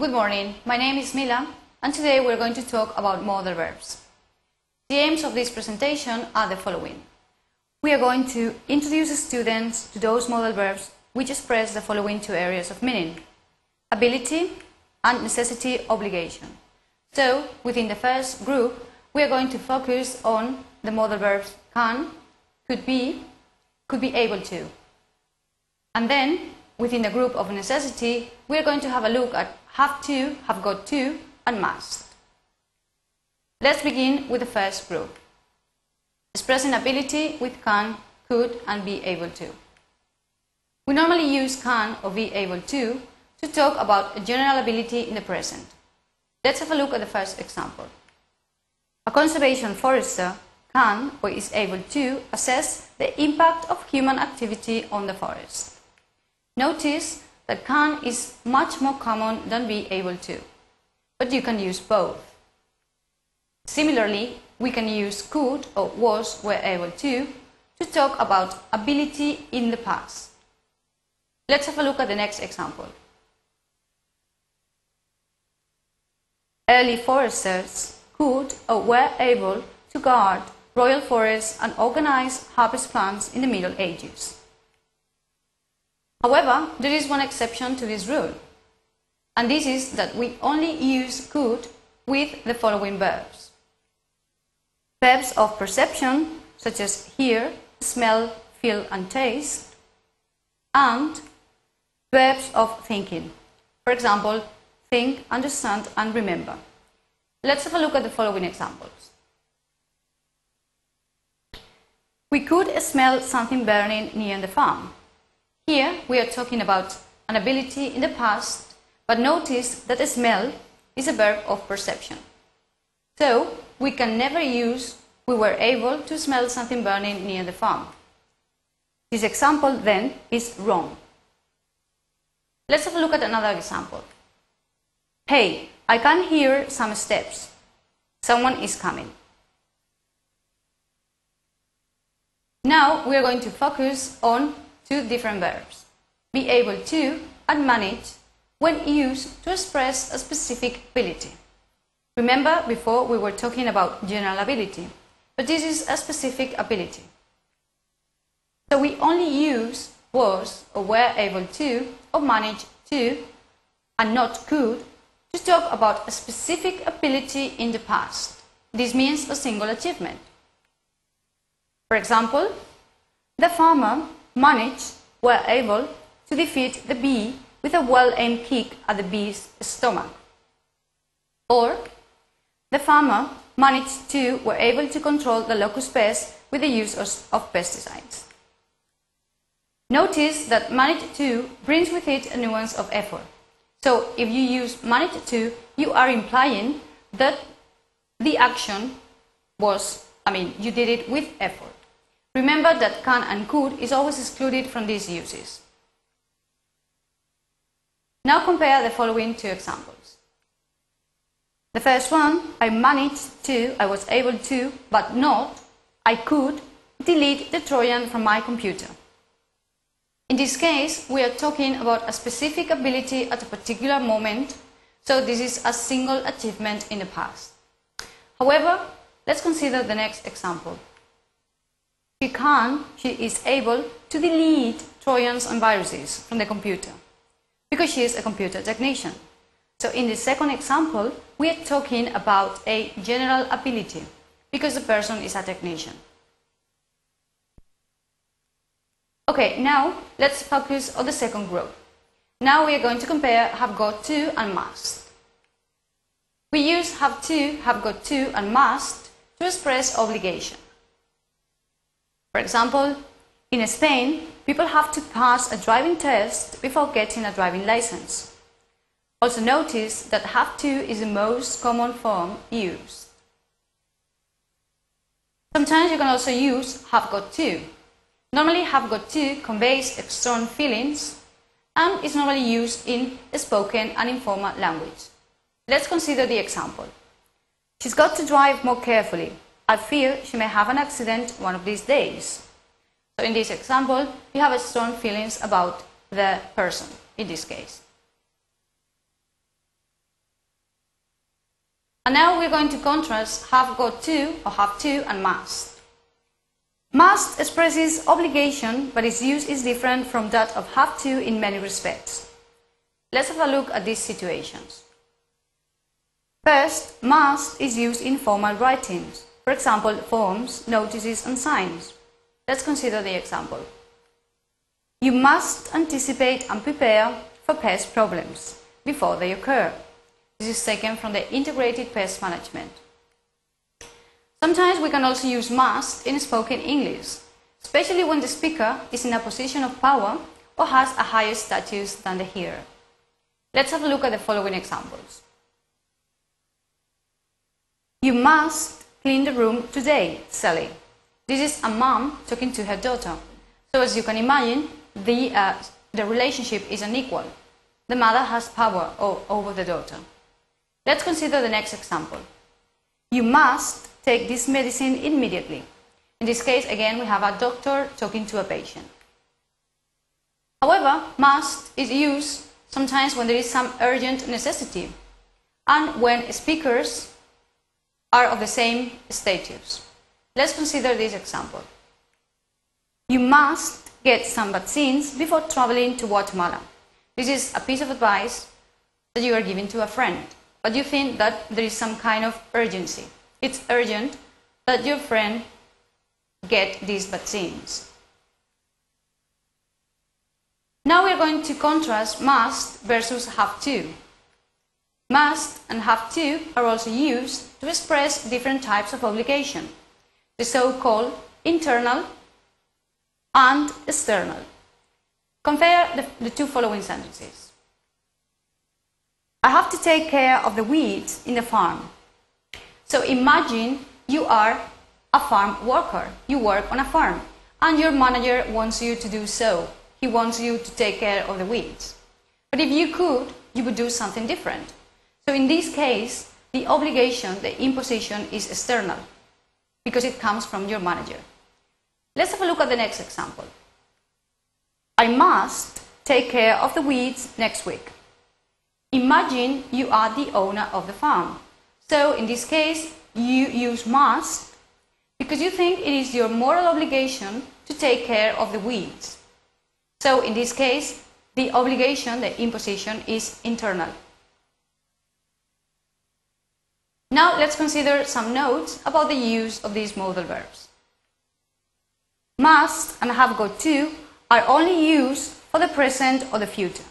Good morning, my name is Mila and today we're going to talk about modal verbs. The aims of this presentation are the following. We are going to introduce students to those modal verbs which express the following two areas of meaning. Ability and necessity obligation. So, within the first group, we are going to focus on the modal verbs can, could be, could be able to. And then, within the group of necessity, we are going to have a look at have to, have got to, and must. Let's begin with the first group. Expressing ability with can, could, and be able to. We normally use can or be able to to talk about a general ability in the present. Let's have a look at the first example. A conservation forester can or is able to assess the impact of human activity on the forest. Notice that can is much more common than be able to, but you can use both. Similarly, we can use could or was were able to to talk about ability in the past. Let's have a look at the next example. Early foresters could or were able to guard royal forests and organize harvest plans in the Middle Ages. However, there is one exception to this rule, and this is that we only use could with the following verbs. Verbs of perception, such as hear, smell, feel, and taste, and verbs of thinking. For example, think, understand, and remember. Let's have a look at the following examples. We could smell something burning near the farm. Here we are talking about an ability in the past, but notice that smell is a verb of perception. So we can never use we were able to smell something burning near the farm. This example then is wrong. Let's have a look at another example. Hey, I can hear some steps. Someone is coming. Now we are going to focus on two different verbs. Be able to and manage when used to express a specific ability. Remember before we were talking about general ability, but this is a specific ability. So we only use was or were able to or manage to and not could to talk about a specific ability in the past. This means a single achievement. For example, the farmer managed, were able to defeat the bee with a well-aimed kick at the bee's stomach. Or, the farmer managed to, were able to control the locust pest with the use of, pesticides. Notice that managed to brings with it a nuance of effort. So if you use managed to, you are implying that the action was, I mean, you did it with effort. Remember that can and could is always excluded from these uses. Now compare the following two examples. The first one, I managed to, I was able to, but not, I could, delete the Trojan from my computer. In this case, we are talking about a specific ability at a particular moment, so this is a single achievement in the past. However, let's consider the next example. She can, she is able to delete Trojans and viruses from the computer because she is a computer technician. So in the second example, we are talking about a general ability because the person is a technician. Okay, now let's focus on the second group. Now we are going to compare have got to and must. We use have to, have got to and must to express obligation. For example, in Spain, people have to pass a driving test before getting a driving license. Also notice that have to is the most common form used. Sometimes you can also use have got to. Normally have got to conveys strong feelings and is normally used in spoken and informal language. Let's consider the example. She's got to drive more carefully. I fear she may have an accident one of these days. So in this example, we have strong feelings about the person in this case. And now we're going to contrast have got to or have to and must. Must expresses obligation, but its use is different from that of have to in many respects. Let's have a look at these situations. First, must is used in formal writings, for example, forms, notices, and signs. Let's consider the example. You must anticipate and prepare for pest problems before they occur. This is taken from the Integrated Pest Management. Sometimes we can also use must in spoken English, especially when the speaker is in a position of power or has a higher status than the hearer. Let's have a look at the following examples. You must clean the room today, Sally. This is a mom talking to her daughter. So as you can imagine, the, uh, the relationship is unequal. The mother has power over the daughter. Let's consider the next example. You must take this medicine immediately. In this case, again, we have a doctor talking to a patient. However, must is used sometimes when there is some urgent necessity and when speakers are of the same status. Let's consider this example. You must get some vaccines before traveling to Guatemala. This is a piece of advice that you are giving to a friend, but you think that there is some kind of urgency. It's urgent that your friend get these vaccines. Now we are going to contrast must versus have to. Must and have to are also used to express different types of obligation, the so-called internal and external. Compare the, the two following sentences. I have to take care of the weeds in the farm. So imagine you are a farm worker. You work on a farm and your manager wants you to do so. He wants you to take care of the weeds. But if you could, you would do something different. So in this case, the obligation, the imposition is external because it comes from your manager. Let's have a look at the next example. I must take care of the weeds next week. Imagine you are the owner of the farm. So in this case, you use must because you think it is your moral obligation to take care of the weeds. So in this case, the obligation, the imposition is internal. Now let's consider some notes about the use of these modal verbs. Must and have got to are only used for the present or the future.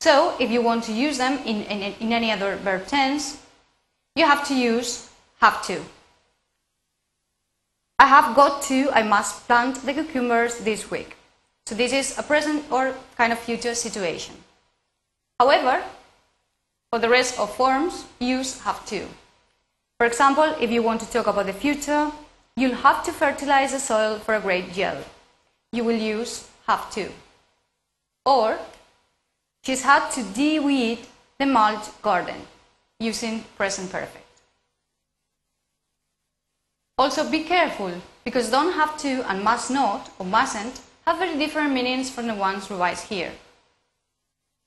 So if you want to use them in, in, in any other verb tense, you have to use have to. I have got to, I must plant the cucumbers this week. So this is a present or kind of future situation. However, for the rest of forms, use have to. For example, if you want to talk about the future, you'll have to fertilize the soil for a great yield. You will use have to. Or, she's had to de-weed the mulch garden using present perfect. Also be careful because don't have to and must not or mustn't have very different meanings from the ones revised here.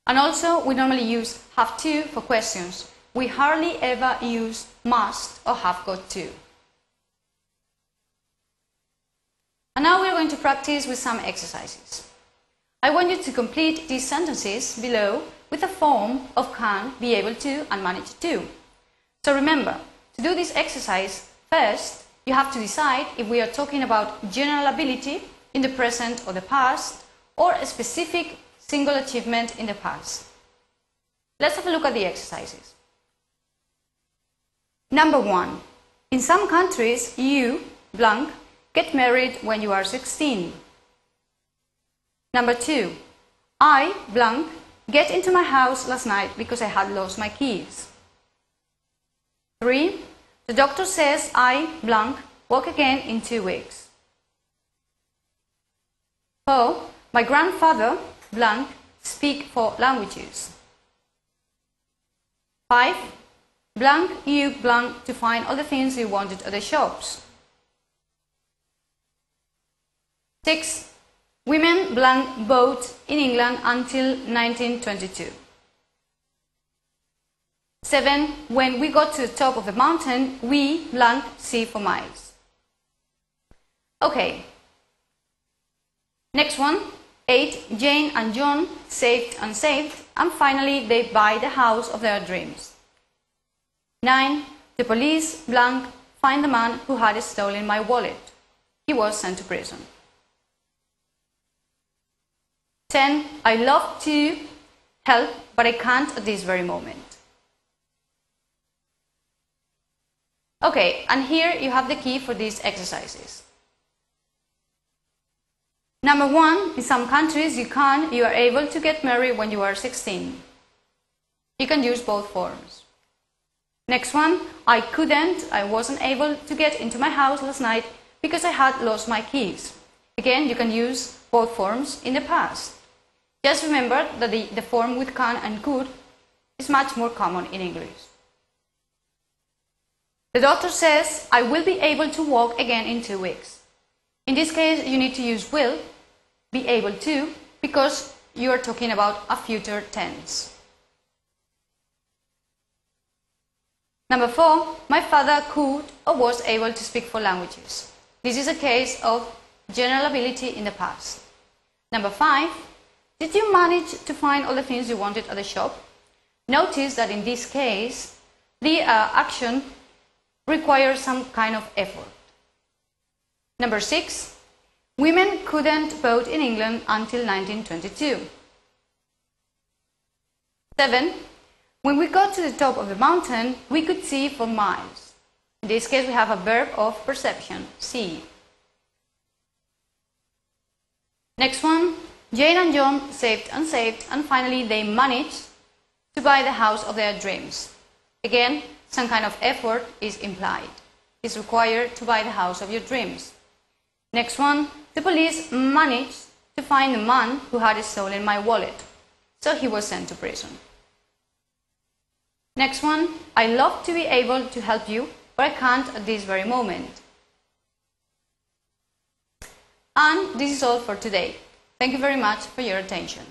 And also we normally use have to for questions we hardly ever use must or have got to. And now we're going to practice with some exercises. I want you to complete these sentences below with a form of can, be able to, and manage to. So remember, to do this exercise, first you have to decide if we are talking about general ability in the present or the past, or a specific single achievement in the past. Let's have a look at the exercises. Number one, in some countries, you, blank, get married when you are 16. Number two, I, blank, get into my house last night because I had lost my keys. Three, the doctor says I, blank, walk again in two weeks. Four, my grandfather, blank, speak four languages. Five, Blank, you blank to find all the things you wanted at the shops. 6. Women blank vote in England until 1922. 7. When we got to the top of the mountain, we blank see for miles. Okay. Next one. 8. Jane and John saved and saved, and finally they buy the house of their dreams. 9. The police blank find the man who had stolen my wallet. He was sent to prison. 10. I love to help, but I can't at this very moment. Okay, and here you have the key for these exercises. Number one, in some countries you can, you are able to get married when you are 16. You can use both forms. Next one, I couldn't, I wasn't able to get into my house last night because I had lost my keys. Again, you can use both forms in the past. Just remember that the, the form with can and could is much more common in English. The doctor says, I will be able to walk again in two weeks. In this case, you need to use will, be able to, because you are talking about a future tense. Number four, my father could or was able to speak four languages. This is a case of general ability in the past. Number five, did you manage to find all the things you wanted at the shop? Notice that in this case, the uh, action requires some kind of effort. Number six, women couldn't vote in England until 1922. Seven, when we got to the top of the mountain, we could see for miles. In this case, we have a verb of perception, see. Next one, Jane and John saved and saved, and finally they managed to buy the house of their dreams. Again, some kind of effort is implied. It's required to buy the house of your dreams. Next one, the police managed to find the man who had stolen my wallet, so he was sent to prison. Next one, I love to be able to help you, but I can't at this very moment. And this is all for today. Thank you very much for your attention.